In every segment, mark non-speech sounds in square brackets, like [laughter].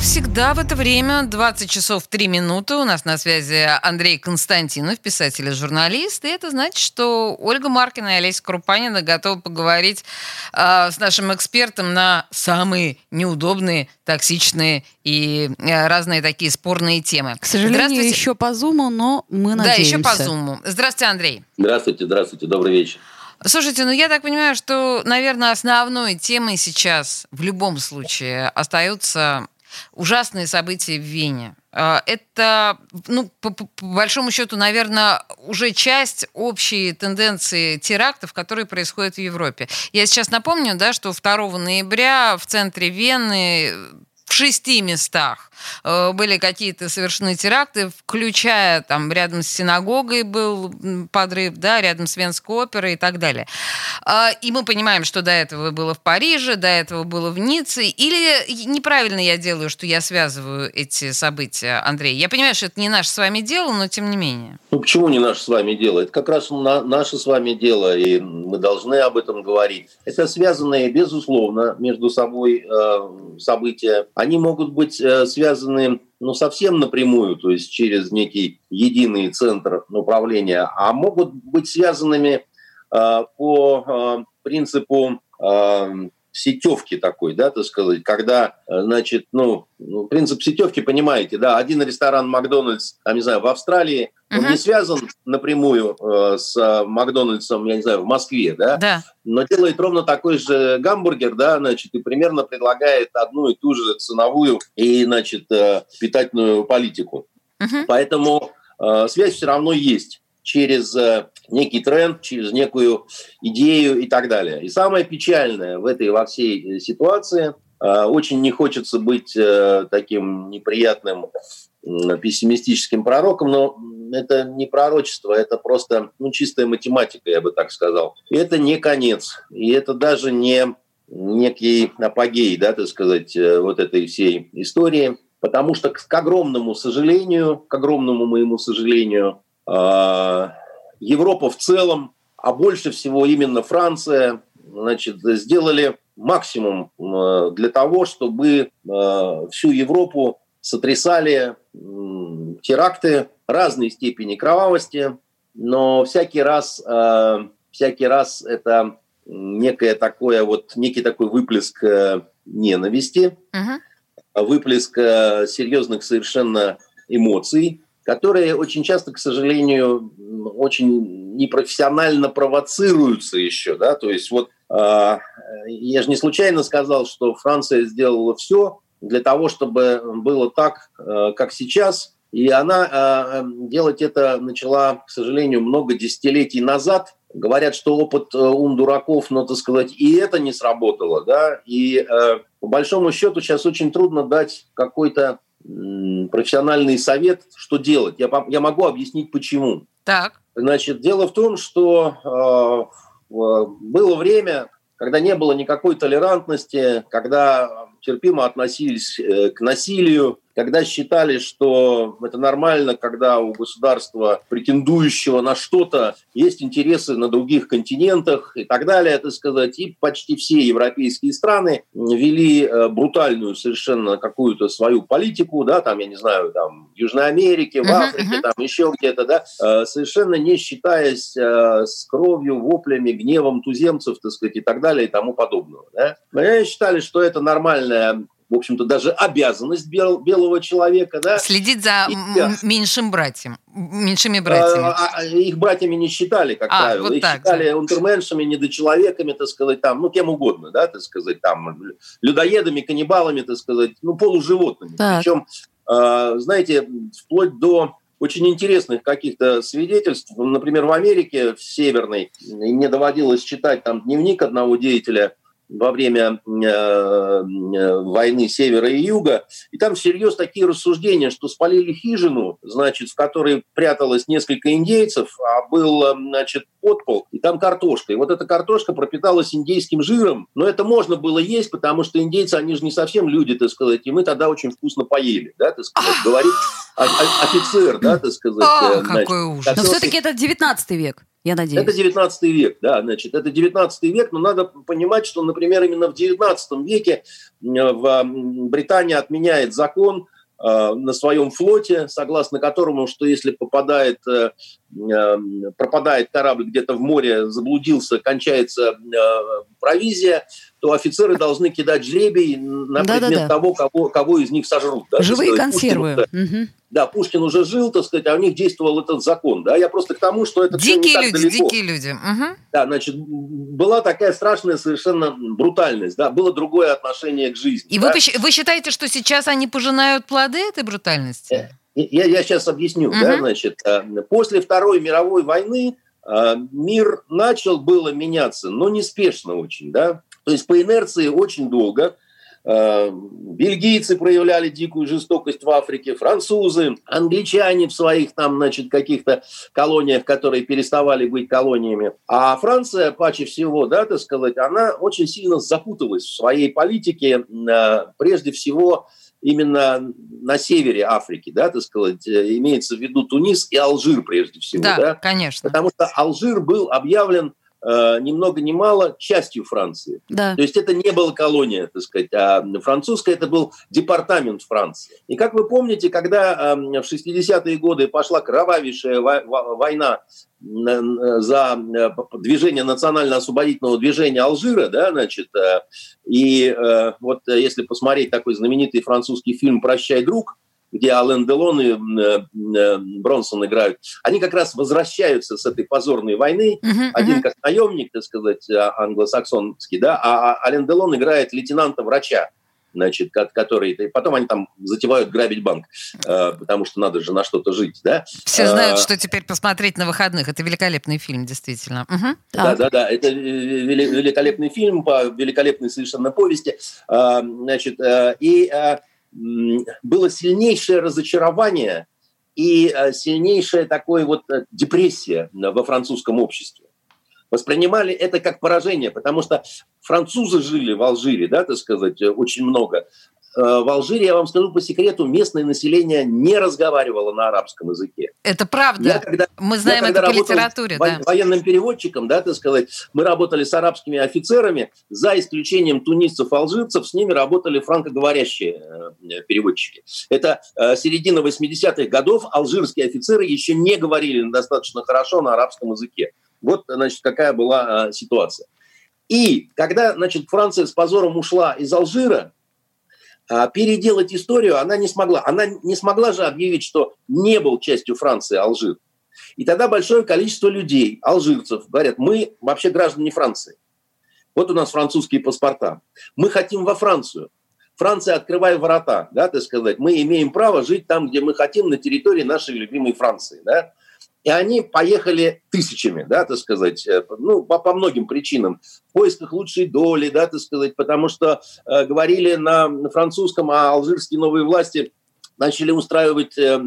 Всегда в это время, 20 часов 3 минуты, у нас на связи Андрей Константинов, писатель и журналист. И это значит, что Ольга Маркина и Олеся Крупанина готовы поговорить э, с нашим экспертом на самые неудобные, токсичные и э, разные такие спорные темы. К сожалению, еще по Зуму, но мы надеемся. Да, еще по Зуму. Здравствуйте, Андрей. Здравствуйте, здравствуйте, добрый вечер. Слушайте, ну я так понимаю, что, наверное, основной темой сейчас в любом случае остаются ужасные события в Вене. А, это, ну, по, по большому счету, наверное, уже часть общей тенденции терактов, которые происходят в Европе. Я сейчас напомню, да, что 2 ноября в центре Вены в шести местах были какие-то совершены теракты, включая там рядом с синагогой был подрыв, да, рядом с Венской оперой и так далее. А, и мы понимаем, что до этого было в Париже, до этого было в Ницце. Или неправильно я делаю, что я связываю эти события, Андрей? Я понимаю, что это не наше с вами дело, но тем не менее. Ну почему не наше с вами дело? Это как раз на, наше с вами дело, и мы должны об этом говорить. Это связанные, безусловно, между собой э, события они могут быть э, связаны ну, совсем напрямую, то есть через некий единый центр управления, а могут быть связанными э, по э, принципу сетевки такой, да, так сказать, когда, э, значит, ну, ну, принцип сетевки, понимаете, да, один ресторан Макдональдс, там, не знаю, в Австралии, uh-huh. он не связан напрямую э, с Макдональдсом, я не знаю, в Москве, да, да, но делает ровно такой же гамбургер, да, значит, и примерно предлагает одну и ту же ценовую и, значит, э, питательную политику. Uh-huh. Поэтому э, связь все равно есть через э, некий тренд, через некую идею и так далее. И самое печальное в этой во всей э, ситуации, э, очень не хочется быть таким неприятным пессимистическим пророком, но это не пророчество, это просто ну, чистая математика, я бы так сказал. И это не конец, и это даже не некий апогей, да, так сказать, вот этой всей истории, потому что, к огромному сожалению, к огромному моему сожалению, Европа в целом, а больше всего именно Франция, значит, сделали максимум а, для того, чтобы а, всю Европу сотрясали теракты разной степени кровавости, но всякий раз, всякий раз это некое такое вот некий такой выплеск э, ненависти, uh-huh. выплеск э, серьезных совершенно эмоций, которые очень часто, к сожалению, очень непрофессионально провоцируются еще, да, то есть вот э, я же не случайно сказал, что Франция сделала все для того, чтобы было так, э, как сейчас, и она э, делать это начала, к сожалению, много десятилетий назад. Говорят, что опыт э, ум дураков, но, так сказать, и это не сработало, да, и э, по большому счету сейчас очень трудно дать какой-то профессиональный совет, что делать. Я, я могу объяснить, почему. Так. Значит, дело в том, что э, было время, когда не было никакой толерантности, когда терпимо относились э, к насилию, когда считали, что это нормально, когда у государства, претендующего на что-то, есть интересы на других континентах и так далее, это сказать. И почти все европейские страны вели э, брутальную совершенно какую-то свою политику, да, там, я не знаю, там, в Южной Америке, в Африке, там, еще где-то, да, э, совершенно не считаясь э, с кровью, воплями, гневом туземцев, так сказать, и так далее, и тому подобного. Да. Но они считали, что это нормальная в общем-то, даже обязанность бел, белого человека. Да? Следить за и, меньшим братьям, меньшими братьями. А, а, их братьями не считали, как а, правило. Вот их так, считали да. унтерменшами, недочеловеками, так сказать, там, ну, кем угодно, да, так сказать, там, людоедами, каннибалами, так сказать, ну, полуживотными. Так. Причем, э, знаете, вплоть до очень интересных каких-то свидетельств. Например, в Америке, в Северной, мне доводилось читать там дневник одного деятеля во время э, э, войны севера и юга, и там всерьез такие рассуждения, что спалили хижину, значит, в которой пряталось несколько индейцев, а был, э, значит, подпол, и там картошка. И вот эта картошка пропиталась индейским жиром, но это можно было есть, потому что индейцы, они же не совсем люди, так сказать, и мы тогда очень вкусно поели, да, так сказать, говорит офицер, да, так сказать. О, какой ужас. Но все-таки это 19 век я надеюсь. Это 19 век, да, значит, это 19 век, но надо понимать, что, например, именно в 19 веке в Британии отменяет закон э, на своем флоте, согласно которому, что если попадает, э, э, пропадает корабль где-то в море, заблудился, кончается провизия, то офицеры должны кидать жребий на да, предмет да, да. того, кого, кого из них сожрут. Да, Живые сказать, консервы. Пушкин, угу. Да, Пушкин уже жил, так сказать, а у них действовал этот закон. Да, я просто к тому, что это дикие не люди, далеко. дикие люди. Угу. Да, значит, была такая страшная совершенно брутальность, да, было другое отношение к жизни. И да? вы, вы считаете, что сейчас они пожинают плоды этой брутальности? Э, я, я сейчас объясню, угу. да, значит, э, после Второй мировой войны э, мир начал было меняться, но неспешно очень, да. То есть по инерции очень долго. Э, бельгийцы проявляли дикую жестокость в Африке, французы, англичане в своих там, значит, каких-то колониях, которые переставали быть колониями. А Франция, паче всего, да, так сказать, она очень сильно запуталась в своей политике, э, прежде всего, именно на севере Африки, да, так сказать, э, имеется в виду Тунис и Алжир прежде всего. Да, да? конечно. Потому что Алжир был объявлен э, ни много ни мало частью Франции. Да. То есть это не была колония, так сказать, а французская это был департамент Франции. И как вы помните, когда э, в 60-е годы пошла кровавейшая война за э, движение национально-освободительного движения Алжира, да, значит, э, и э, вот если посмотреть такой знаменитый французский фильм «Прощай, друг», где Ален Делон и э, э, Бронсон играют, они как раз возвращаются с этой позорной войны. Uh-huh, Один uh-huh. как наемник, так сказать, а, англосаксонский, да, а, а Ален Делон играет лейтенанта-врача значит, который... Потом они там затевают грабить банк, э, потому что надо же на что-то жить, да? Все знают, что теперь посмотреть на выходных. Это великолепный фильм, действительно. Угу. Да, да, да. Это великолепный фильм по великолепной совершенно повести. Значит, и было сильнейшее разочарование и э, сильнейшая такой вот э, депрессия во французском обществе. Воспринимали это как поражение, потому что французы жили в Алжире, да, так сказать, э, очень много. Э, в Алжире, я вам скажу по секрету, местное население не разговаривало на арабском языке. Это правда. Я, когда, мы знаем я, это по литературе. Да. Военным переводчиком, да, так сказать, мы работали с арабскими офицерами, за исключением тунисцев, алжирцев, с ними работали франкоговорящие э, переводчики. Это э, середина 80-х годов, алжирские офицеры еще не говорили достаточно хорошо на арабском языке. Вот, значит, какая была ситуация. И когда, значит, Франция с позором ушла из Алжира, переделать историю она не смогла. Она не смогла же объявить, что не был частью Франции Алжир. И тогда большое количество людей, алжирцев, говорят, мы вообще граждане Франции. Вот у нас французские паспорта. Мы хотим во Францию. Франция, открывай ворота, да, так сказать. Мы имеем право жить там, где мы хотим, на территории нашей любимой Франции, да. И они поехали тысячами, да, так сказать, э, ну, по, по многим причинам. В поисках лучшей доли, да, так сказать, потому что э, говорили на французском, а алжирские новые власти начали устраивать э,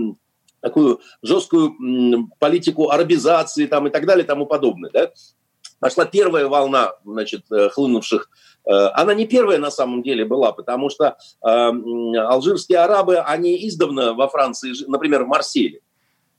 такую жесткую э, политику арабизации там, и так далее и тому подобное. Да? Пошла первая волна значит, э, хлынувших э, она не первая на самом деле была, потому что э, алжирские арабы, они издавна во Франции, например, в Марселе,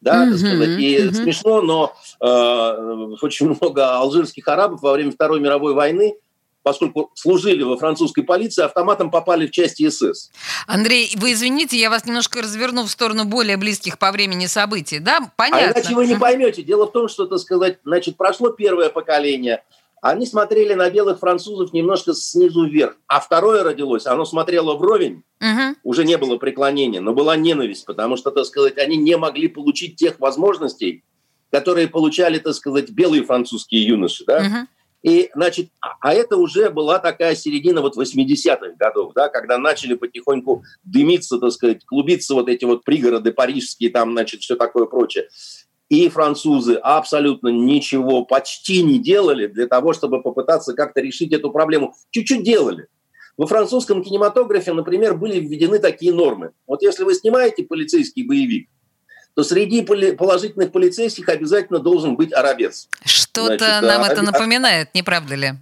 да, так сказать. И mm смешно, но э, очень много алжирских арабов во время Второй мировой войны поскольку служили во французской полиции, автоматом попали в части СС. Андрей, вы извините, я вас немножко разверну в сторону более близких по времени событий, да? Понятно. А иначе вы не поймете. Дело в том, что, так сказать, значит, прошло первое поколение, они смотрели на белых французов немножко снизу вверх. А второе родилось, оно смотрело вровень, угу. уже не было преклонения, но была ненависть, потому что, так сказать, они не могли получить тех возможностей, которые получали, так сказать, белые французские юноши, да? Угу. И, значит, а, а это уже была такая середина вот 80-х годов, да, когда начали потихоньку дымиться, так сказать, клубиться вот эти вот пригороды парижские, там, значит, все такое прочее. И французы абсолютно ничего почти не делали для того, чтобы попытаться как-то решить эту проблему. Чуть-чуть делали. Во французском кинематографе, например, были введены такие нормы. Вот если вы снимаете полицейский боевик, то среди положительных полицейских обязательно должен быть арабец. Что-то нам а, это напоминает, не правда ли?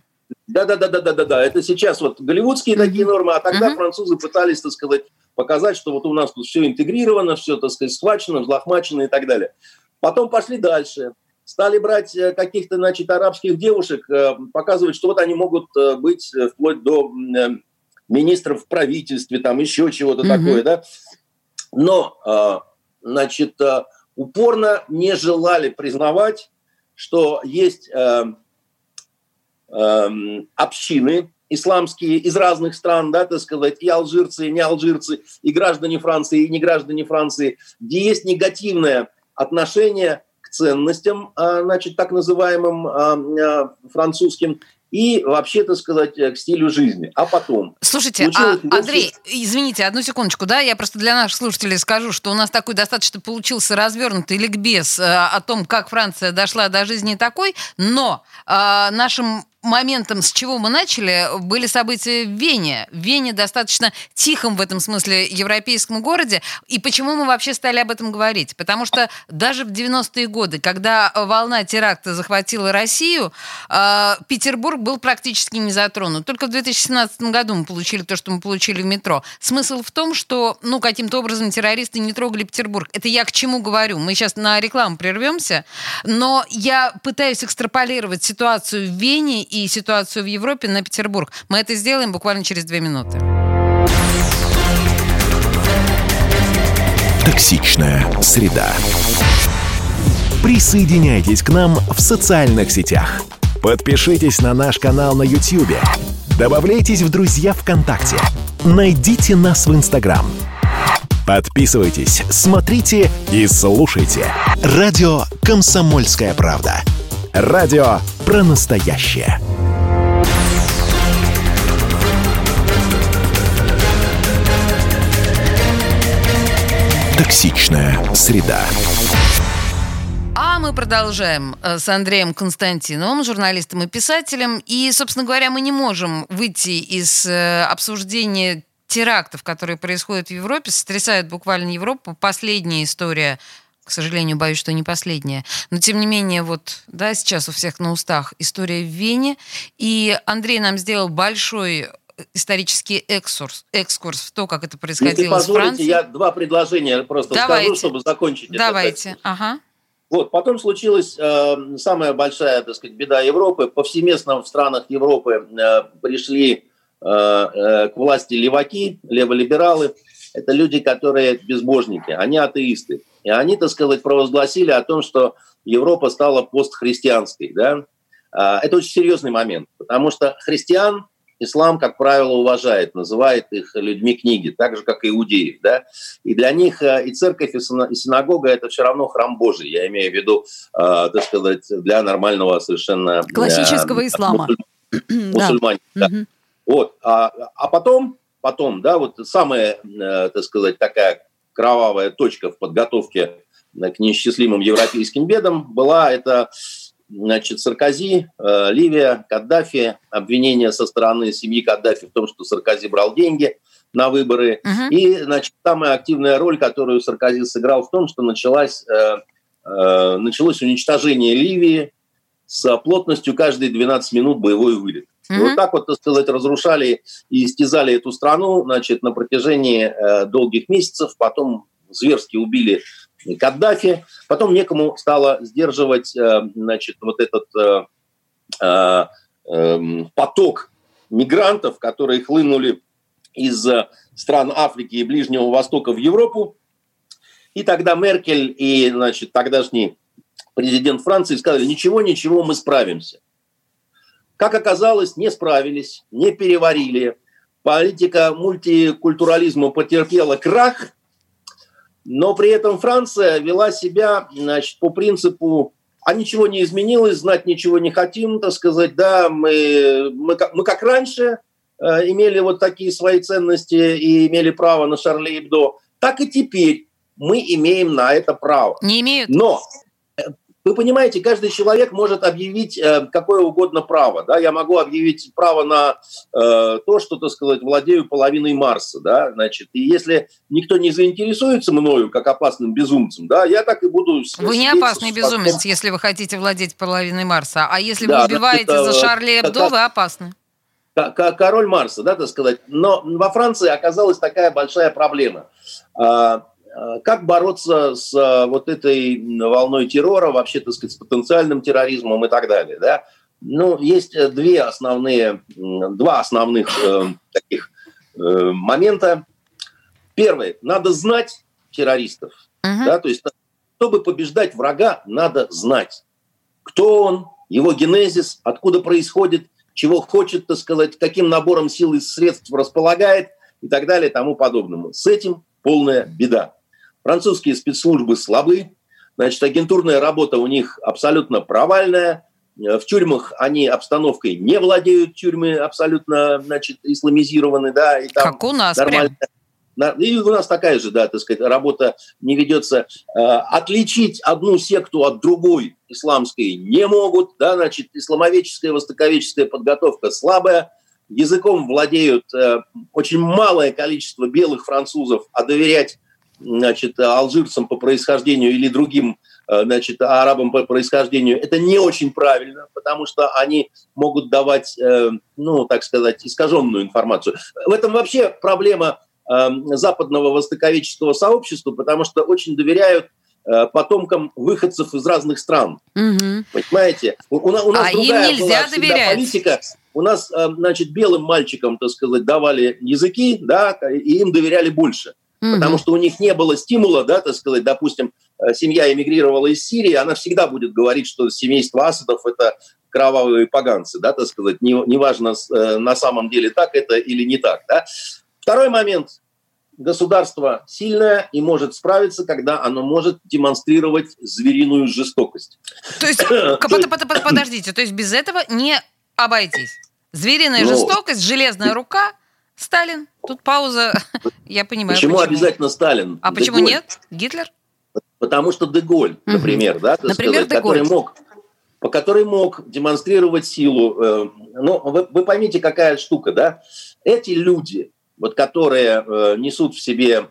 Да, да, да, да, да, да, да. Это сейчас вот голливудские mm-hmm. такие нормы, а тогда mm-hmm. французы пытались, так сказать, показать, что вот у нас тут все интегрировано, все, так сказать, схвачено, взлохмачено и так далее. Потом пошли дальше. Стали брать э, каких-то, значит, арабских девушек, э, показывать, что вот они могут э, быть вплоть до министров в правительстве, там еще чего-то mm-hmm. такое, да. Но, значит, упорно не желали признавать, что есть общины, исламские из разных стран, да, так сказать, и алжирцы, и не алжирцы, и граждане Франции, и не граждане Франции, где есть негативное отношение к ценностям, а, значит, так называемым а, а, французским, и вообще, так сказать, к стилю жизни. А потом... Слушайте, а, Андрей, извините, одну секундочку, да, я просто для наших слушателей скажу, что у нас такой достаточно получился развернутый ликбез о том, как Франция дошла до жизни такой, но э, нашим моментом, с чего мы начали, были события в Вене. В Вене достаточно тихом в этом смысле европейском городе. И почему мы вообще стали об этом говорить? Потому что даже в 90-е годы, когда волна теракта захватила Россию, э, Петербург был практически не затронут. Только в 2017 году мы получили то, что мы получили в метро. Смысл в том, что ну, каким-то образом террористы не трогали Петербург. Это я к чему говорю? Мы сейчас на рекламу прервемся, но я пытаюсь экстраполировать ситуацию в Вене и ситуацию в Европе на Петербург. Мы это сделаем буквально через две минуты. Токсичная среда. Присоединяйтесь к нам в социальных сетях. Подпишитесь на наш канал на YouTube. Добавляйтесь в друзья ВКонтакте. Найдите нас в Инстаграм. Подписывайтесь, смотрите и слушайте. Радио «Комсомольская правда». Радио про настоящее. Токсичная среда. А мы продолжаем э, с Андреем Константиновым, журналистом и писателем. И, собственно говоря, мы не можем выйти из э, обсуждения терактов, которые происходят в Европе, сотрясают буквально Европу. Последняя история к сожалению, боюсь, что не последняя. Но, тем не менее, вот, да, сейчас у всех на устах история в Вене. И Андрей нам сделал большой исторический экскурс, экскурс в то, как это происходило Если в Франции. я два предложения просто Давайте. скажу, чтобы закончить Давайте. это. Давайте, ага. Вот, потом случилась э, самая большая, так сказать, беда Европы. Повсеместно в странах Европы э, пришли э, э, к власти леваки, леволибералы. Это люди, которые безбожники, они атеисты. И они, так сказать, провозгласили о том, что Европа стала постхристианской. Да? А, это очень серьезный момент, потому что христиан ислам, как правило, уважает, называет их людьми книги, так же, как и иудеев. Да? И для них э, и церковь, и синагога – это все равно храм Божий. Я имею в виду, э, так сказать, для нормального совершенно... Э, Классического ислама. Мусульман, [clears throat] да. Вот. А, а потом, потом, да, вот самая, так сказать, такая кровавая точка в подготовке к неисчислимым европейским бедам была это значит, Саркози, э, Ливия, Каддафи, обвинения со стороны семьи Каддафи в том, что Саркози брал деньги на выборы. Uh-huh. И, значит, самая активная роль, которую Саркози сыграл в том, что началась, э, э, началось уничтожение Ливии с плотностью каждые 12 минут боевой вылет. Uh-huh. И вот так вот, так сказать, разрушали и истязали эту страну, значит, на протяжении э, долгих месяцев. Потом зверски убили Каддафи. Потом некому стало сдерживать, э, значит, вот этот э, э, эм, поток мигрантов, которые хлынули из стран Африки и Ближнего Востока в Европу. И тогда Меркель и, значит, тогдашний президент Франции сказали, ничего, ничего, мы справимся. Как оказалось, не справились, не переварили. Политика мультикультурализма потерпела крах, но при этом Франция вела себя значит, по принципу а ничего не изменилось, знать ничего не хотим, так сказать, да, мы, мы, мы как раньше э, имели вот такие свои ценности и имели право на Шарли Эбдо, так и теперь мы имеем на это право. Не имеют? Но вы понимаете, каждый человек может объявить э, какое угодно право. Да? Я могу объявить право на э, то, что, так сказать, владею половиной Марса. Да? Значит, и если никто не заинтересуется мною как опасным безумцем, да, я так и буду... Вы не опасный безумец, если вы хотите владеть половиной Марса. А если да, вы убиваете это, за Шарли Эбдо, вы опасны. Король Марса, да, так сказать. Но во Франции оказалась такая большая проблема а, как бороться с э, вот этой волной террора, вообще, так сказать, с потенциальным терроризмом и так далее, да? Ну, есть э, две основные, два основных э, таких э, момента. Первый, надо знать террористов, uh-huh. да, то есть чтобы побеждать врага, надо знать, кто он, его генезис, откуда происходит, чего хочет, так сказать, каким набором сил и средств располагает и так далее тому подобному. С этим полная беда. Французские спецслужбы слабы, значит, агентурная работа у них абсолютно провальная, в тюрьмах они обстановкой не владеют, тюрьмы абсолютно, значит, исламизированы, да, и там как у нас нормально. Прям. И у нас такая же, да, так сказать, работа не ведется. Э, отличить одну секту от другой исламской не могут, да, значит, исламоведческая, востоковедческая подготовка слабая, языком владеют э, очень малое количество белых французов, а доверять значит, алжирцам по происхождению или другим э, значит, арабам по происхождению, это не очень правильно, потому что они могут давать, э, ну, так сказать, искаженную информацию. В этом вообще проблема э, западного востоковеческого сообщества, потому что очень доверяют потомкам выходцев из разных стран. Угу. Понимаете? У, у, у нас а другая им нельзя была доверять. политика. У нас, значит, белым мальчикам, так сказать, давали языки, да, и им доверяли больше. Mm-hmm. Потому что у них не было стимула, да, так сказать, допустим, э, семья эмигрировала из Сирии, она всегда будет говорить, что семейство Асадов – это кровавые поганцы, да, так сказать, неважно не, э, на самом деле так это или не так, да. Второй момент. Государство сильное и может справиться, когда оно может демонстрировать звериную жестокость. То есть, [coughs] подождите, то есть без этого не обойтись? Звериная ну, жестокость, железная рука Сталин. Тут пауза. [laughs] Я понимаю. Почему, почему. обязательно Сталин? А почему нет? Гитлер? Потому что Деголь, например, угу. да, например, сказать, который мог по которой мог демонстрировать силу. Э, ну, вы, вы поймите, какая штука, да? Эти люди, вот, которые э, несут в себе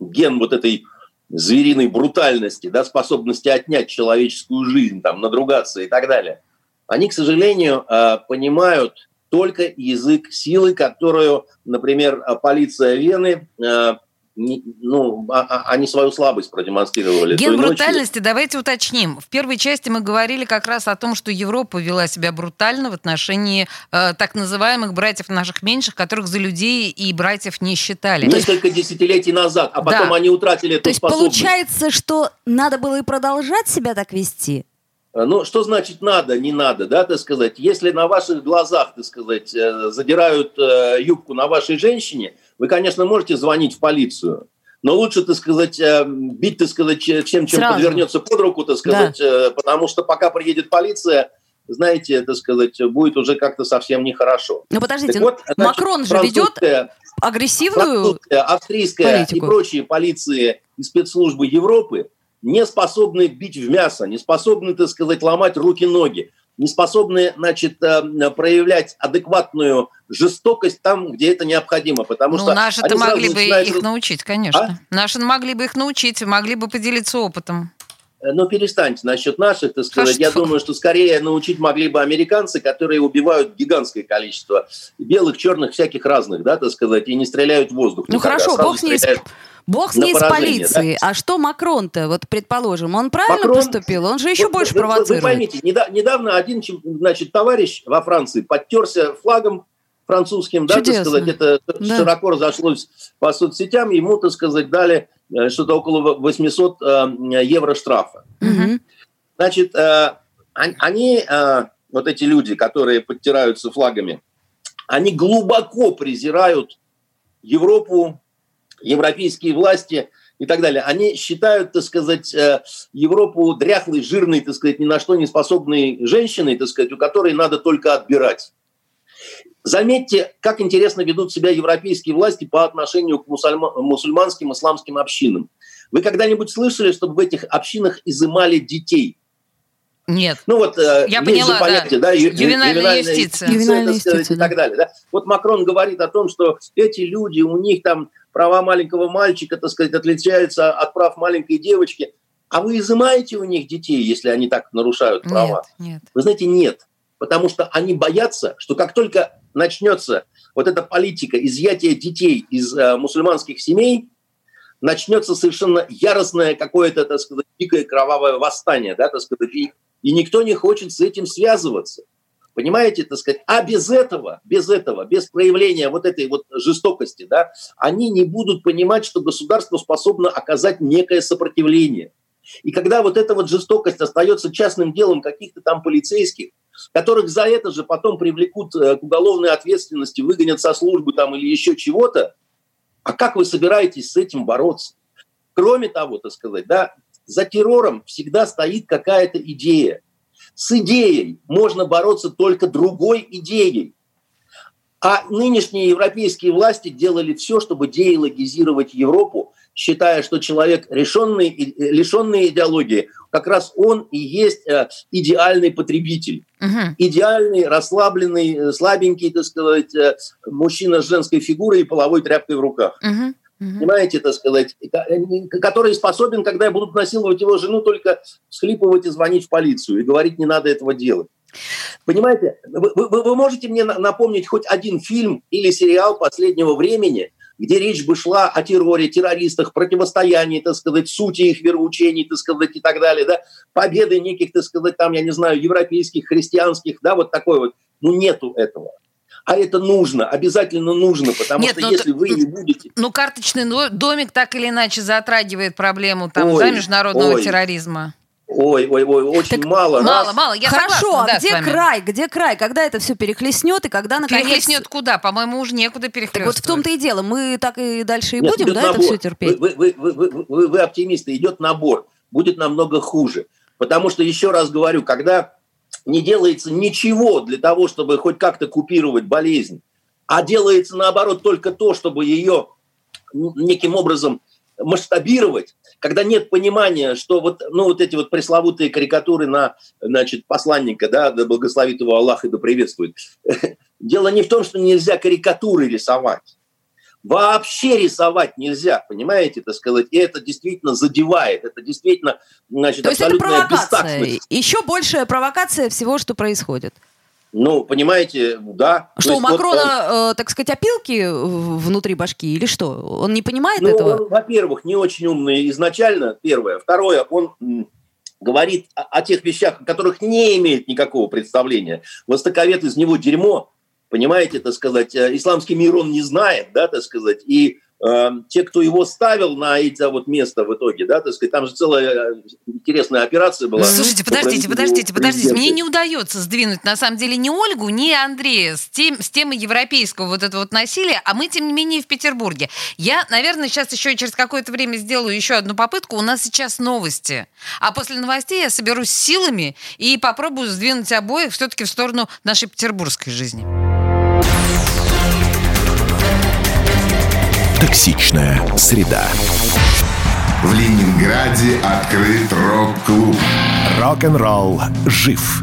ген вот этой звериной брутальности, да, способности отнять человеческую жизнь, там, надругаться и так далее, они, к сожалению, э, понимают только язык силы, которую, например, полиция Вены э, ну, а, а, они свою слабость продемонстрировали. Ген брутальности, давайте уточним. В первой части мы говорили как раз о том, что Европа вела себя брутально в отношении э, так называемых братьев наших меньших, которых за людей и братьев не считали. Несколько десятилетий назад, а потом да. они утратили эту То есть способность. получается, что надо было и продолжать себя так вести? Э, ну, что значит надо, не надо, да, так сказать? Если на ваших глазах, так сказать, э, задирают э, юбку на вашей женщине, вы, конечно, можете звонить в полицию. Но лучше, так сказать, бить, так сказать, чем, чем Сразу. подвернется под руку, так сказать, да. потому что пока приедет полиция, знаете, так сказать, будет уже как-то совсем нехорошо. Ну, подождите, так вот, значит, Макрон же ведет агрессивную австрийская политику. и прочие полиции и спецслужбы Европы не способны бить в мясо, не способны, так сказать, ломать руки-ноги, не способны, значит, э, проявлять адекватную жестокость там, где это необходимо, потому ну, что... наши-то могли бы начинают... их научить, конечно. А? Наши могли бы их научить, могли бы поделиться опытом. Э, ну, перестаньте насчет наших, так сказать. А Я что? думаю, что скорее научить могли бы американцы, которые убивают гигантское количество белых, черных, всяких разных, да, так сказать, и не стреляют в воздух. Ну, хорошо, бог с ней Бог с ней с полицией. Да? А что Макрон-то, вот предположим, он правильно Макрон, поступил? Он же еще вот, больше вы, провоцирует. Вы поймите, недавно один значит, товарищ во Франции подтерся флагом французским, да, так сказать, это да. широко разошлось по соцсетям, ему, так сказать, дали э, что-то около 800 э, евро штрафа. Угу. Значит, э, они, вот эти люди, которые подтираются флагами, они глубоко презирают Европу, европейские власти и так далее, они считают, так сказать, э, Европу дряхлой, жирной, так сказать, ни на что не способной женщиной, так сказать, у которой надо только отбирать. Заметьте, как интересно ведут себя европейские власти по отношению к мусульманским исламским общинам. Вы когда-нибудь слышали, чтобы в этих общинах изымали детей? Нет. Ну вот э, Я поняла, же понятие, да, да ю, ювенальная, ювенальная юстиция, ювенальная юстиция сказать, да. и так далее. Да? Вот Макрон говорит о том, что эти люди, у них там права маленького мальчика, так сказать, отличаются от прав маленькой девочки. А вы изымаете у них детей, если они так нарушают права? Нет, нет. Вы знаете, нет. Потому что они боятся, что как только начнется вот эта политика изъятия детей из э, мусульманских семей, начнется совершенно яростное какое-то, так сказать, дикое кровавое восстание, да, так сказать, и и никто не хочет с этим связываться. Понимаете, так сказать, а без этого, без этого, без проявления вот этой вот жестокости, да, они не будут понимать, что государство способно оказать некое сопротивление. И когда вот эта вот жестокость остается частным делом каких-то там полицейских, которых за это же потом привлекут э, к уголовной ответственности, выгонят со службы там или еще чего-то, а как вы собираетесь с этим бороться? Кроме того, так сказать, да, за террором всегда стоит какая-то идея. С идеей можно бороться только другой идеей. А нынешние европейские власти делали все, чтобы деилогизировать Европу, считая, что человек, решенный, лишенный идеологии, как раз он и есть э, идеальный потребитель. Угу. Идеальный, расслабленный, э, слабенький, так сказать, э, мужчина с женской фигурой и половой тряпкой в руках. Угу угу. понимаете, так сказать, который способен, когда будут насиловать его жену, только схлипывать и звонить в полицию и говорить, не надо этого делать. Понимаете, вы, вы, вы можете мне напомнить хоть один фильм или сериал последнего времени, где речь бы шла о терроре, террористах, противостоянии, так сказать, сути их вероучений, так сказать, и так далее, да, победы неких, так сказать, там, я не знаю, европейских, христианских, да, вот такой вот. Ну, нету этого. А это нужно, обязательно нужно, потому Нет, что ну, если вы не будете... Ну, карточный домик так или иначе затрагивает проблему там, ой, да, международного ой. терроризма. Ой, ой, ой, очень так мало. Мало, раз. мало. Я Хорошо, согласна, а да, где край? Где край? Когда это все перехлестнет и когда наконец... Перехлестнет куда? По-моему, уже некуда перехлестнуть. Так вот в том-то и дело. Мы так и дальше и Нет, будем, да, набор. это все терпеть? Вы, вы, вы, вы, вы, вы оптимисты. Идет набор. Будет намного хуже. Потому что, еще раз говорю, когда не делается ничего для того, чтобы хоть как-то купировать болезнь, а делается наоборот только то, чтобы ее неким образом масштабировать, когда нет понимания, что вот, ну, вот эти вот пресловутые карикатуры на значит, посланника, да, да благословит его Аллах и да приветствует. [laughs] Дело не в том, что нельзя карикатуры рисовать. Вообще рисовать нельзя, понимаете, так сказать, и это действительно задевает, это действительно, значит, То есть это провокация, еще большая провокация всего, что происходит. Ну, понимаете, да. Что, у Макрона, вот, э, так сказать, опилки внутри башки или что? Он не понимает ну, этого? Во-первых, не очень умный изначально, первое. Второе, он говорит о, о тех вещах, о которых не имеет никакого представления. Востоковед из него дерьмо, понимаете, так сказать. Э, исламский мир он не знает, да, так сказать. И Эм, те, кто его ставил на это вот место в итоге, да, так сказать, там же целая э, интересная операция была. Слушайте, подождите, подождите, подождите, мне не удается сдвинуть, на самом деле, ни Ольгу, ни Андрея с, тем, с темы европейского вот этого вот насилия, а мы, тем не менее, в Петербурге. Я, наверное, сейчас еще через какое-то время сделаю еще одну попытку. У нас сейчас новости. А после новостей я соберусь силами и попробую сдвинуть обоих все-таки в сторону нашей петербургской жизни. Токсичная среда. В Ленинграде открыт рок-клуб. Рок-н-ролл жив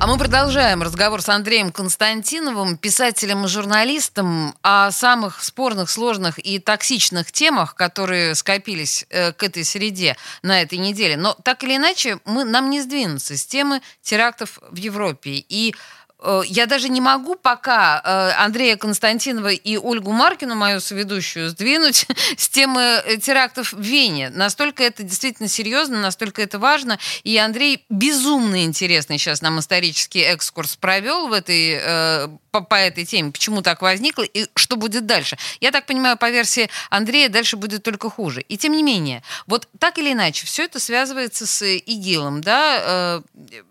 А мы продолжаем разговор с Андреем Константиновым, писателем и журналистом, о самых спорных, сложных и токсичных темах, которые скопились э, к этой среде на этой неделе. Но так или иначе, мы, нам не сдвинуться с темы терактов в Европе. И я даже не могу пока э, Андрея Константинова и Ольгу Маркину, мою соведущую, сдвинуть [laughs] с темы э, терактов в Вене. Настолько это действительно серьезно, настолько это важно. И Андрей безумно интересный сейчас нам исторический экскурс провел в этой по, по этой теме, почему так возникло и что будет дальше. Я так понимаю, по версии Андрея дальше будет только хуже. И тем не менее, вот так или иначе, все это связывается с ИГИЛом, да, э,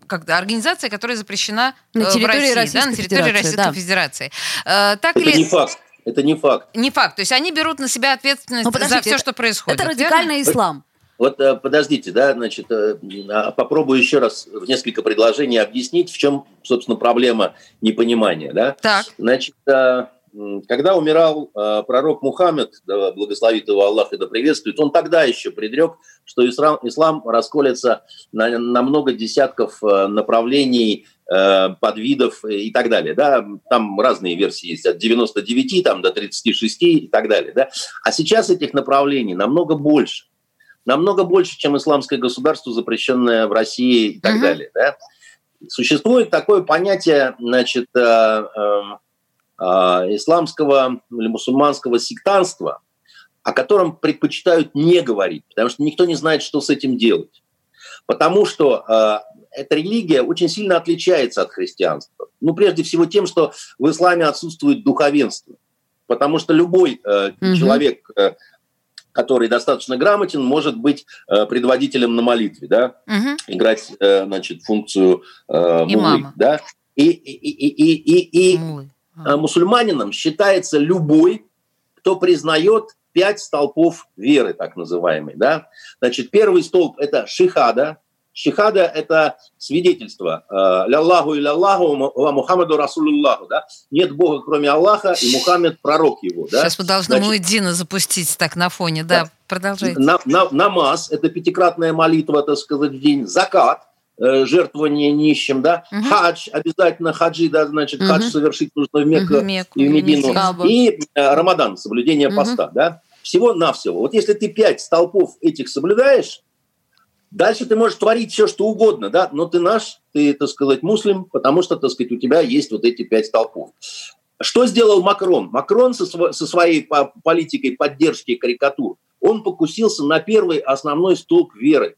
как организация, которая запрещена на территории в России, Российской да, на территории Федерации, Российской да. Федерации. Э, так Это не факт. Это не факт. Не факт. То есть они берут на себя ответственность Ну, за все, это- что происходит. Это верно? радикальный ислам. Вот э, подождите, да, значит, э, а, попробую еще раз в несколько предложений объяснить, в чем, собственно, проблема непонимания, да. Так. Значит, когда умирал пророк Мухаммед, да, благословит его Аллах и да приветствует, он тогда еще предрек, что ислам, ислам расколется на, на много десятков направлений, подвидов и так далее. Да? Там разные версии есть, от 99 там, до 36 и так далее. Да? А сейчас этих направлений намного больше. Намного больше, чем исламское государство, запрещенное в России и так Мгм. далее. Да? Существует такое понятие, значит, э, э, э, исламского или мусульманского сектанства, о котором предпочитают не говорить, потому что никто не знает, что с этим делать. Потому что э, эта религия очень сильно отличается от христианства. Ну, прежде всего тем, что в исламе отсутствует духовенство. Потому что любой э, Мгм. человек, э, который достаточно грамотен, может быть э, предводителем на молитве, да, Мгм. играть, э, значит, функцию э, Имама. да. И, и, и, и, и, и Мулы. А. мусульманином считается любой, кто признает пять столпов веры, так называемый. Да? Значит, первый столб – это шихада. Шихада – это свидетельство. э, «Ляллаху и ляллаху ва Мухаммаду Расулуллаху». Да? Нет Бога, кроме Аллаха, и Мухаммед – пророк его. Да? Сейчас мы должны Значит, Муэддина запустить так на фоне. Да, Да. продолжайте. на- на- намаз – это пятикратная молитва, так сказать, в день. Закат – э, жертвование нищим, да. Мгм. Хадж, обязательно хаджи, да, значит, Мгм. хадж совершить нужно в Мекку, Мгм, Мекку и в Медину. И э, Рамадан, соблюдение Мгм. поста, да. Всего-навсего. Вот если ты пять столпов этих соблюдаешь, дальше ты можешь творить все, что угодно, да, но ты наш, ты, так сказать, муслим, потому что, так сказать, у тебя есть вот эти пять столпов. Что сделал Макрон? Макрон со, со своей по- политикой поддержки карикатур, он покусился на первый основной столб веры.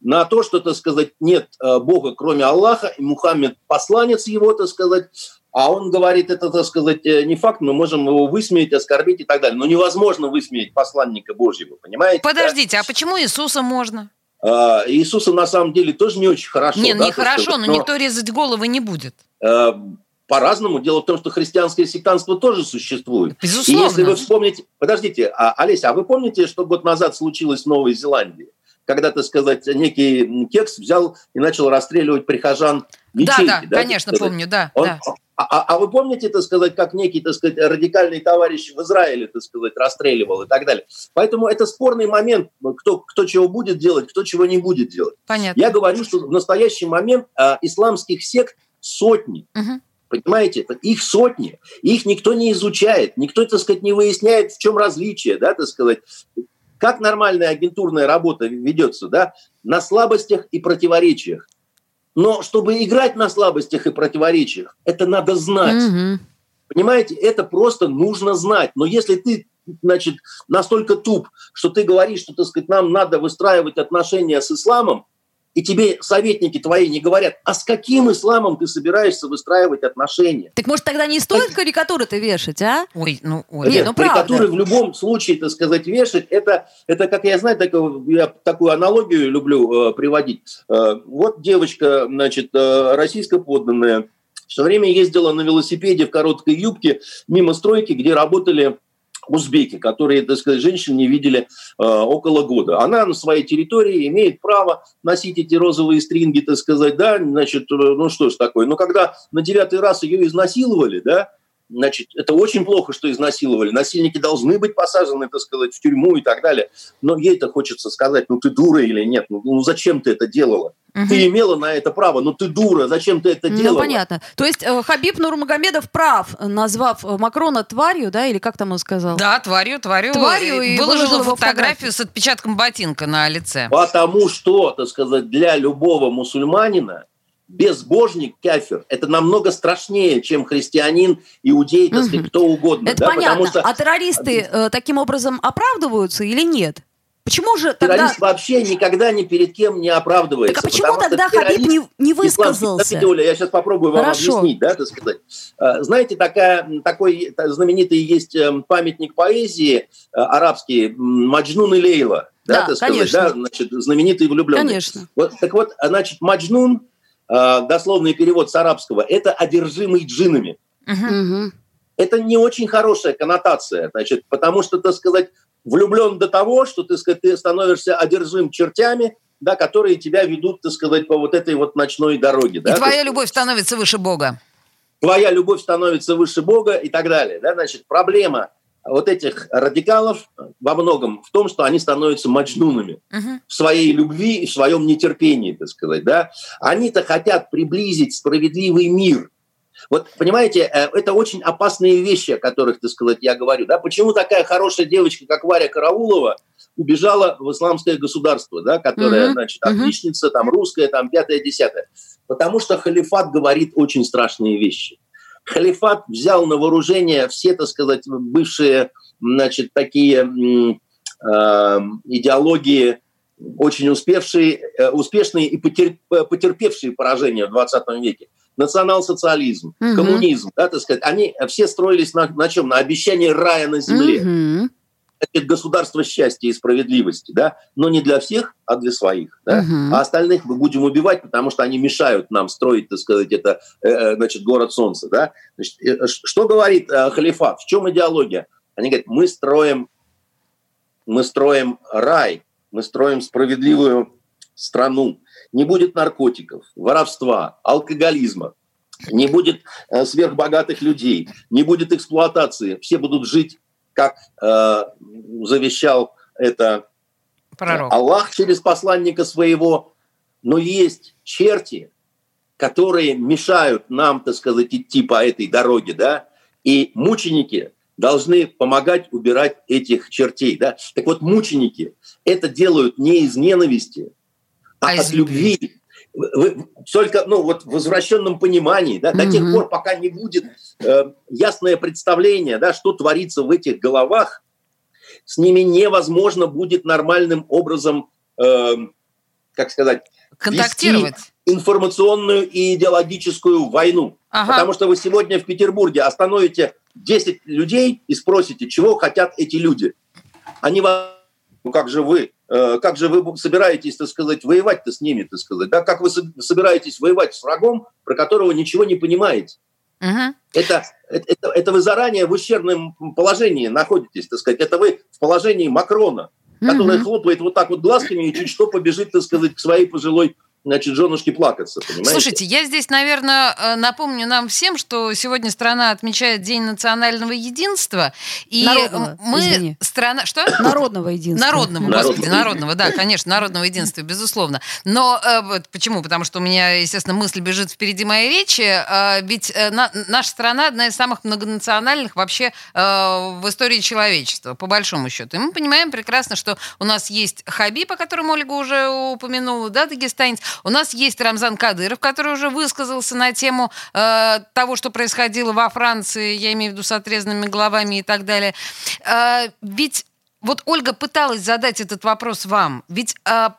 На то, что, так сказать, нет э, Бога, кроме Аллаха, и Мухаммед посланец его, так сказать, а он говорит, это, так сказать, э, не факт, мы можем его высмеять, оскорбить и так далее. Но невозможно высмеять посланника Божьего, понимаете? да? Подождите, а почему Иисуса можно? А, Иисуса на самом деле тоже не очень хорошо. не, да, не хорошо, сказать, но никто резать головы не будет. э, по-разному. Дело в том, что христианское сектанство тоже существует. И Безусловно. если вы вспомните... Подождите, а, Олеся, а вы помните, что год назад случилось в Новой Зеландии? Когда, так сказать, некий кекс взял и начал расстреливать прихожан Да, ячейки, да, так конечно, сказать? помню, да. Он- да. А, а- а вы помните, так сказать, как некий, так сказать, радикальный товарищ в Израиле, так сказать, расстреливал и так далее. Поэтому это спорный момент, кто, кто чего будет делать, кто чего не будет делать. Понятно. Я говорю, что в настоящий момент а, исламских сект сотни. Мгм. Понимаете, их сотни, их никто не изучает, никто, так сказать, не выясняет, в чем различие, да, так сказать. Как нормальная агентурная работа ведется, да, на слабостях и противоречиях. Но чтобы играть на слабостях и противоречиях, это надо знать. Мгм. Понимаете, это просто нужно знать. Но если ты, значит, настолько туп, что ты говоришь, что, так сказать, нам надо выстраивать отношения с исламом, и тебе советники твои не говорят, а с каким исламом ты собираешься выстраивать отношения? Так может тогда не стоит карикатуры-то вешать, а? Ой, ну, ой. Не, Нет, ну правда. карикатуры в любом случае, так сказать, вешать, это, это как я знаю, такую, я такую аналогию люблю э, приводить. Э, вот девочка, значит, э, российско подданная, все время ездила на велосипеде в короткой юбке мимо стройки, где работали узбеки, которые, так сказать, женщин не видели э, около года. Она на своей территории имеет право носить эти розовые стринги, так сказать, да, значит, э, ну что ж такое. Но когда на девятый раз ее изнасиловали, да, значит, это очень плохо, что изнасиловали. Насильники должны быть посажены, так сказать, в тюрьму и так далее. Но ей-то хочется сказать, ну ты дура или нет, ну, ну зачем ты это делала? Угу. Ты имела на это право, но ты дура, зачем ты это ну, делала? Ну, понятно. То есть э, Хабиб Нурмагомедов прав, назвав э, Макрона тварью, да, или как там он сказал? Да, тварью, тварью. Тварью и выложил фотографию, фотографию с отпечатком ботинка на лице. Потому что, так сказать, для любого мусульманина безбожник, кафир, это намного страшнее, чем христианин, иудей, так сказать, кто угодно. Это да? понятно. Что... А террористы э, таким образом оправдываются или нет? Почему же тогда... Террорист вообще никогда ни перед кем не оправдывается. Так а почему тогда Хабиб не, не высказался? Оля, я сейчас попробую вам Хорошо. объяснить, да, так сказать. А, знаете, такая, такой знаменитый есть эм, памятник поэзии э, арабский Маджнун и Лейла. Да, да так сказать, конечно. да, значит, знаменитый влюбленный. Конечно. Вот, так вот, значит, Маджнун Э, дословный перевод с арабского, это одержимый джинами. Угу. Это не очень хорошая коннотация, значит, потому что, так сказать, влюблен до того, что, так сказать, ты становишься одержим чертями, да, которые тебя ведут, так сказать, по вот этой вот ночной дороге. И да, твоя любовь становится выше Бога. Твоя любовь становится выше Бога и так далее. Да, значит, проблема – вот этих радикалов во многом в том, что они становятся маджнунами uh-huh. в своей любви и в своем нетерпении, так сказать. Да? Они-то хотят приблизить справедливый мир. Вот, понимаете, э, это очень опасные вещи, о которых, так сказать, я говорю. Да? Почему такая хорошая девочка, как Варя Караулова, убежала в исламское государство, да, которое, uh-huh. значит, отличница, там, русская, там, пятое, десятое? Потому что халифат говорит очень страшные вещи халифат взял на вооружение все, так сказать, бывшие, значит, такие э, идеологии, очень успевшие, э, успешные и потерпевшие поражение в 20 веке. Национал-социализм, угу. коммунизм, да, так сказать, они все строились на, на чем? На обещании рая на земле. Угу это государство счастья и справедливости, да, но не для всех, а для своих, да, угу. а остальных мы будем убивать, потому что они мешают нам строить, так сказать, это, э, э значит, город солнца, да. Значит, э, что говорит халифат? В чем идеология? Они говорят, мы строим, мы строим рай, мы строим справедливую страну, не будет наркотиков, воровства, алкоголизма, не будет сверхбогатых людей, не будет эксплуатации, все будут жить как э, завещал это Пророк. Аллах через посланника своего, но есть черти, которые мешают нам, так сказать, идти по этой дороге, да, и мученики должны помогать убирать этих чертей, да. Так вот, мученики это делают не из ненависти, а, а от любви. любви вы, только ну, вот в возвращенном понимании, да, до тех пор, пока не будет э, ясное представление, да, что творится в этих головах, с ними невозможно будет нормальным образом, э, как сказать, контактировать. информационную и идеологическую войну. Ага. Потому что вы сегодня в Петербурге остановите 10 людей и спросите, чего хотят эти люди. Они вам, ну как же вы, как же вы собираетесь, так сказать, воевать-то с ними, так сказать, да? Как вы собираетесь воевать с врагом, про которого ничего не понимаете? Угу. Это, это, это вы заранее в ущербном положении находитесь, так сказать. Это вы в положении Макрона, который угу. хлопает вот так вот глазками и чуть что побежит, так сказать, к своей пожилой значит, женушке плакаться, понимаете? Слушайте, я здесь, наверное, э, напомню нам всем, что сегодня страна отмечает День национального единства. И народного, мы извини. страна... Что? Народного единства. Народного, господи, народного, да, конечно, народного единства, безусловно. Но э, почему? Потому что у меня, естественно, мысль бежит впереди моей речи. Э, ведь э, на, наша страна одна из самых многонациональных вообще э, в истории человечества, по большому счету. И мы понимаем прекрасно, что у нас есть Хабиб, о котором Ольга уже упомянула, да, дагестанец, у нас есть Рамзан Кадыров, который уже высказался на тему э, того, что происходило во Франции, я имею в виду с отрезанными головами и так далее. Э, ведь вот Ольга пыталась задать этот вопрос вам. Ведь э,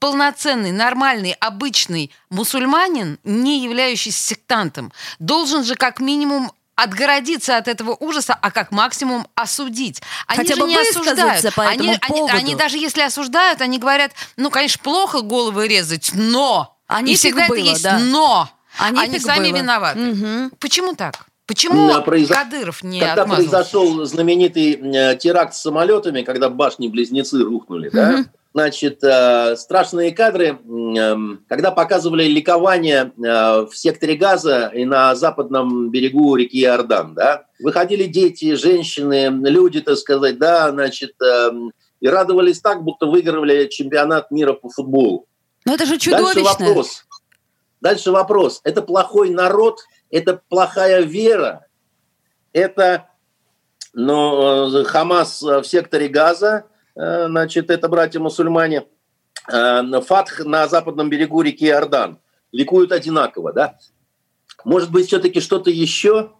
полноценный, нормальный, обычный мусульманин, не являющийся сектантом, должен же как минимум отгородиться от этого ужаса, а как максимум осудить. Они Хотя же бы не осуждают. По они, они, они даже если осуждают, они говорят, ну, конечно, плохо головы резать, но... Они и всегда было, это есть да. но. Они, они сами было. виноваты. Угу. Почему так? Почему произо... Кадыров не Когда отмазался? произошел знаменитый теракт с самолетами, когда башни-близнецы рухнули, угу. да? Значит, э, страшные кадры, эм, когда показывали ликование э, в секторе Газа и на западном берегу реки Иордан, да, выходили дети, женщины, люди, так сказать, да, значит, и радовались так, будто выигрывали чемпионат мира по футболу. Но это же чудовищно. Дальше вопрос. Дальше вопрос. Это плохой народ, это плохая вера, это но э, Хамас в секторе Газа, Э, значит, это братья-мусульмане, э, Фатх на западном берегу реки Иордан. Ликуют одинаково, да? Может быть, все-таки что-то еще?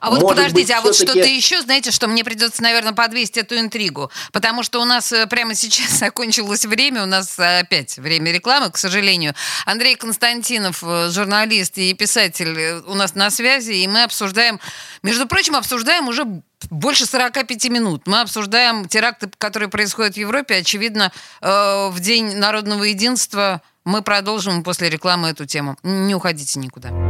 А вот Может подождите, быть, а вот что-то еще, знаете, что мне придется, наверное, подвесить эту интригу, потому что у нас э, прямо сейчас [laughs] закончилось время, у нас опять время рекламы, к сожалению. Андрей Константинов, журналист и писатель, у нас на связи, и мы обсуждаем, между прочим, обсуждаем уже больше 45 минут. Мы обсуждаем теракты, которые происходят в Европе. Очевидно, э, в День народного единства мы продолжим после рекламы эту тему. Не уходите никуда.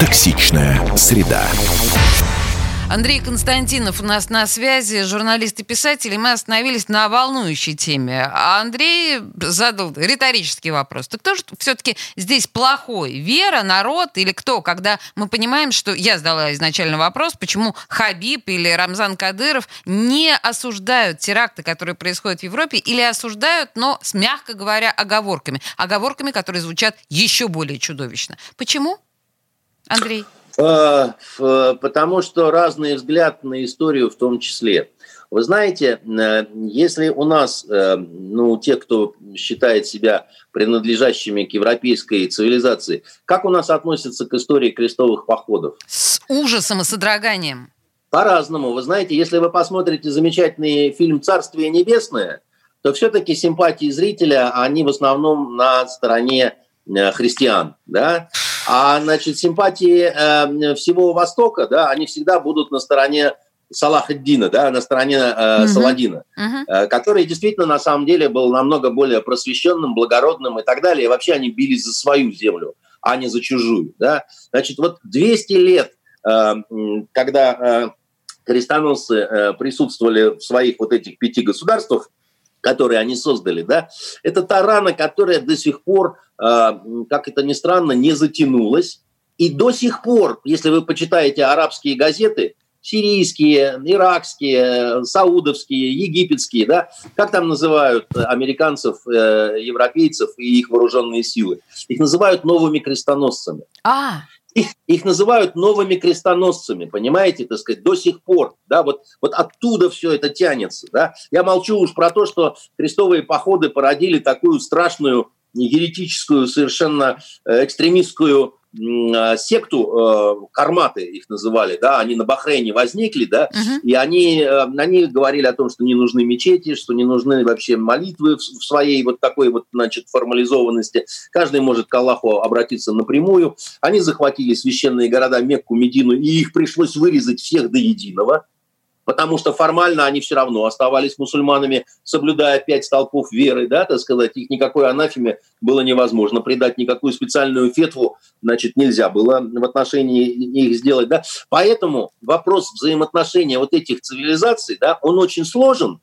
Токсичная среда. Андрей Константинов у нас на связи, журналист и писатель, и мы остановились на волнующей теме. А Андрей задал риторический вопрос. Так кто же все-таки здесь плохой? Вера, народ или кто? Когда мы понимаем, что... Я задала изначально вопрос, почему Хабиб или Рамзан Кадыров не осуждают теракты, которые происходят в Европе, или осуждают, но с, мягко говоря, оговорками. Оговорками, которые звучат еще более чудовищно. Почему, Андрей? Э, потому что разный взгляд на историю в том числе. Вы знаете, э, если у нас, э, ну, те, кто считает себя принадлежащими к европейской цивилизации, как у нас относятся к истории крестовых походов? С ужасом и содроганием. По-разному. Вы знаете, если вы посмотрите замечательный фильм «Царствие небесное», то все-таки симпатии зрителя, они в основном на стороне христиан, да, а, значит, симпатии э, всего Востока, да, они всегда будут на стороне Салахаддина, да, на стороне э, угу. Саладина, угу. Э, который действительно на самом деле был намного более просвещенным, благородным и так далее. И вообще они бились за свою землю, а не за чужую. Да? Значит, вот 200 лет, э, когда э, крестоносцы э, присутствовали в своих вот этих пяти государствах, которые они создали, да, это та рана, которая до сих пор, э, как это ни странно, не затянулась. И до сих пор, если вы почитаете арабские газеты, сирийские, иракские, саудовские, египетские, да, как там называют американцев, э, европейцев и их вооруженные силы? Их называют новыми крестоносцами. А их, их называют новыми крестоносцами, понимаете, так сказать, до сих пор, да, вот, вот оттуда все это тянется, да. Я молчу уж про то, что крестовые походы породили такую страшную еретическую, совершенно э, экстремистскую секту, э, карматы их называли, да, они на Бахрейне возникли, да, uh-huh. и они, э, они говорили о том, что не нужны мечети, что не нужны вообще молитвы в своей вот такой вот, значит, формализованности. Каждый может к Аллаху обратиться напрямую. Они захватили священные города Мекку, Медину, и их пришлось вырезать всех до единого – потому что формально они все равно оставались мусульманами, соблюдая пять столпов веры, да, так сказать, их никакой анафеме было невозможно придать, никакую специальную фетву, значит, нельзя было в отношении их сделать, да. Поэтому вопрос взаимоотношения вот этих цивилизаций, да, он очень сложен,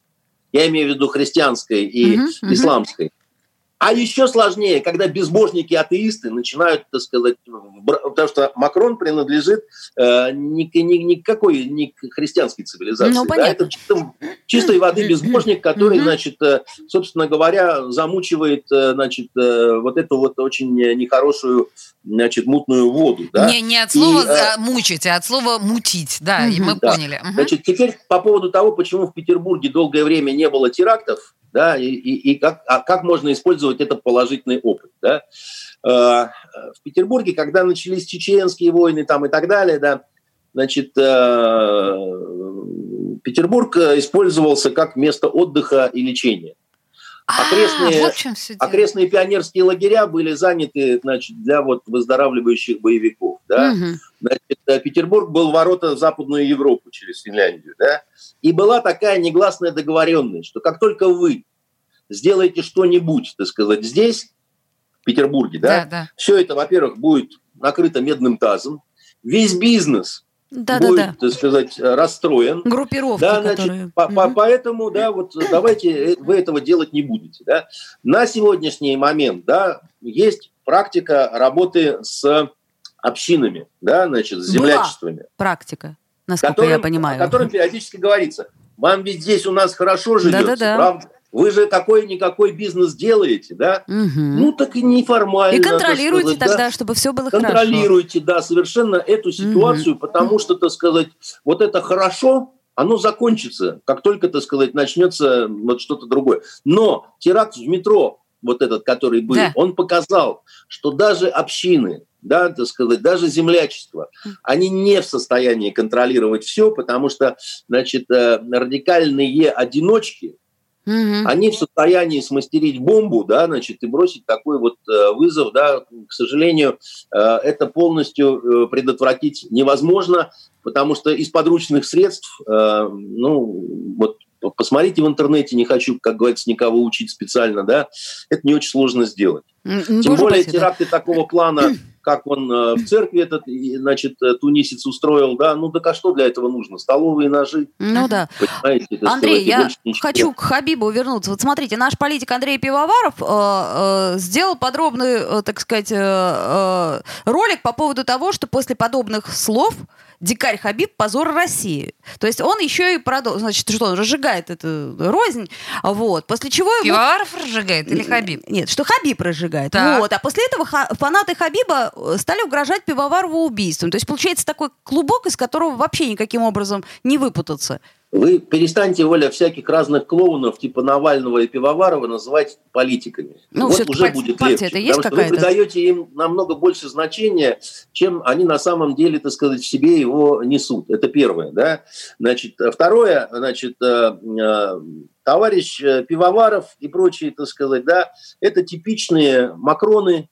я имею в виду христианской и uh-huh, uh-huh. исламской. А еще сложнее, когда безбожники-атеисты начинают, так сказать, потому что Макрон принадлежит э, ни, ни, никакой не к христианской цивилизации. Ну, да? Это чисто, чистой воды безбожник, который, значит, э, собственно говоря, замучивает, э, значит, э, вот эту вот очень нехорошую, значит, мутную воду. Да? Не, не от слова и, э, мучить, а от слова мутить, да, и мы да. поняли. Значит, теперь по поводу того, почему в Петербурге долгое время не было терактов, да, и, и, и как, а как можно использовать этот положительный опыт, да. Э, в Петербурге, когда начались чеченские войны там и так далее, да, значит, э, Петербург использовался как место отдыха и лечения. А, окрестные, а, вот окрестные пионерские лагеря были заняты значит, для вот выздоравливающих боевиков. Да? Угу. Значит, Петербург был ворота в Западную Европу через Финляндию. Да? И была такая негласная договоренность, что как только вы сделаете что-нибудь, так сказать, здесь, в Петербурге, да, да, да. все это, во-первых, будет накрыто медным тазом, весь бизнес да, будет, да, да. так сказать, расстроен. Группировки, да, значит, которые... по, по, поэтому, да, вот давайте э, вы этого делать не будете. Да. На сегодняшний момент, да, есть практика работы с общинами, да, значит, с землячествами. Была практика, насколько которым, я понимаю. О котором периодически говорится. Вам ведь здесь у нас хорошо живется, да, да, да. правда? Вы же какой-никакой бизнес делаете, да? Угу. Ну, так и неформально. И контролируйте сказать, тогда, да? чтобы все было контролируйте, хорошо. Контролируйте, да, совершенно эту ситуацию, угу. потому что, так сказать, вот это хорошо, оно закончится, как только, так сказать, начнется вот что-то другое. Но теракт в метро, вот этот, который был, да. он показал, что даже общины, да, так сказать, даже землячество, они не в состоянии контролировать все, потому что, значит, э, радикальные одиночки, Угу. Они в состоянии смастерить бомбу, да, значит, и бросить такой вот э, вызов, да. К сожалению, э, это полностью э, предотвратить невозможно, потому что из подручных средств, ну, вот посмотрите в интернете, не хочу, как говорится, никого учить специально, да, это не очень сложно сделать. Тем более спасибо. теракты такого плана [clears throat] как он э, в церкви этот, значит, э, тунисец устроил, да, ну так а что для этого нужно? Столовые ножи. Ну да. Понимаете, Андрей, я хочу к Хабибу вернуться. Вот смотрите, наш политик Андрей Пивоваров э, э, сделал подробный, э, так сказать, э, э, ролик по поводу того, что после подобных слов дикарь Хабиб позор России. То есть он еще и продолжил, значит, что он разжигает эту рознь, вот, после чего... Пивоваров ему... разжигает или Хабиб? Нет, что Хабиб разжигает. Так. Вот, а после этого фанаты Хабиба стали угрожать Пивоварову убийством. То есть получается такой клубок, из которого вообще никаким образом не выпутаться. Вы перестаньте, Оля, всяких разных клоунов типа Навального и Пивоварова называть политиками. Ну, вот уже будет легче. Это есть потому что вы даете им намного больше значения, чем они на самом деле, так сказать, в себе его несут. Это первое. Да? Значит, второе, значит, э, э, товарищ э, Пивоваров и прочие, так сказать, да, это типичные Макроны,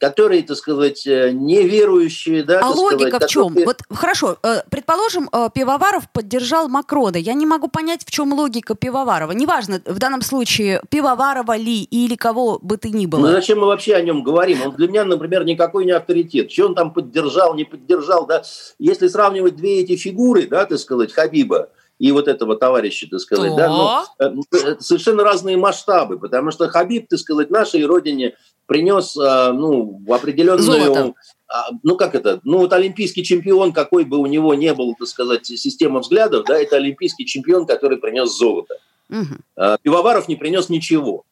которые, так сказать, э, неверующие. Да, а логика сказать, в чем? Которые... Вот хорошо, э, предположим, э, Пивоваров поддержал Макрона. Я не могу понять, в чем логика Пивоварова. Неважно, в данном случае, Пивоварова ли или кого бы ты ни было. Ну зачем мы вообще о нем говорим? Он для меня, например, никакой не авторитет. Что он там поддержал, не поддержал, да? Если сравнивать две эти фигуры, да, так сказать, Хабиба, и вот этого товарища, так сказать, да, ну, совершенно разные масштабы, потому что Хабиб, так сказать, нашей родине принес, а, ну, в определенную... Золото. А, ну, как это? Ну, вот олимпийский чемпион, какой бы у него не был, так сказать, система взглядов, да, это олимпийский чемпион, который принес золото. Угу. Пивоваров не принес ничего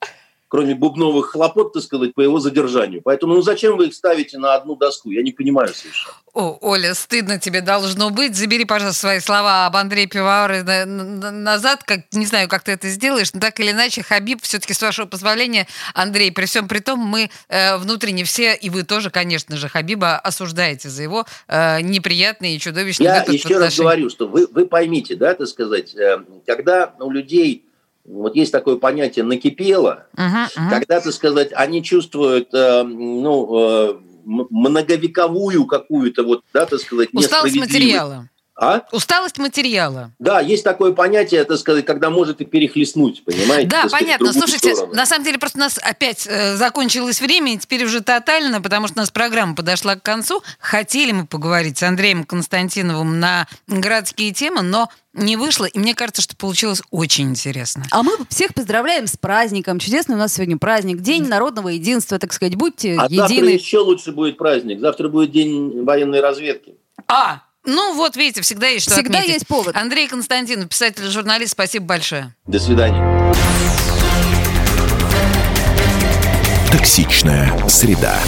кроме бубновых хлопот, так сказать, по его задержанию. Поэтому ну зачем вы их ставите на одну доску? Я не понимаю совершенно. О, Оля, стыдно тебе должно быть. Забери, пожалуйста, свои слова об Андрее Пивоваре назад. Как, не знаю, как ты это сделаешь, но так или иначе, Хабиб, все-таки, с вашего позволения, Андрей, при всем при том, мы э, внутренне все, и вы тоже, конечно же, Хабиба осуждаете за его э, неприятные и чудовищные Я еще раз говорю, что вы, вы поймите, да, так сказать, э, когда у людей вот есть такое понятие накипело, uh-huh, uh-huh. когда, так сказать, они чувствуют, э, ну, э, многовековую какую-то вот, да, так сказать, Усталость материала. А? Усталость материала. Да, есть такое понятие, это сказать, когда может и перехлестнуть, понимаете? Да, понятно. Слушайте, сторону. на самом деле просто у нас опять э, закончилось время, и теперь уже тотально, потому что у нас программа подошла к концу. Хотели мы поговорить с Андреем Константиновым на городские темы, но не вышло, и мне кажется, что получилось очень интересно. А мы всех поздравляем с праздником. Чудесный у нас сегодня праздник. День народного единства, так сказать. Будьте а едины. завтра еще лучше будет праздник. Завтра будет день военной разведки. А, ну, вот видите, всегда есть что Всегда отметить. есть повод. Андрей Константинов, писатель журналист, спасибо большое. До свидания. Токсичная среда.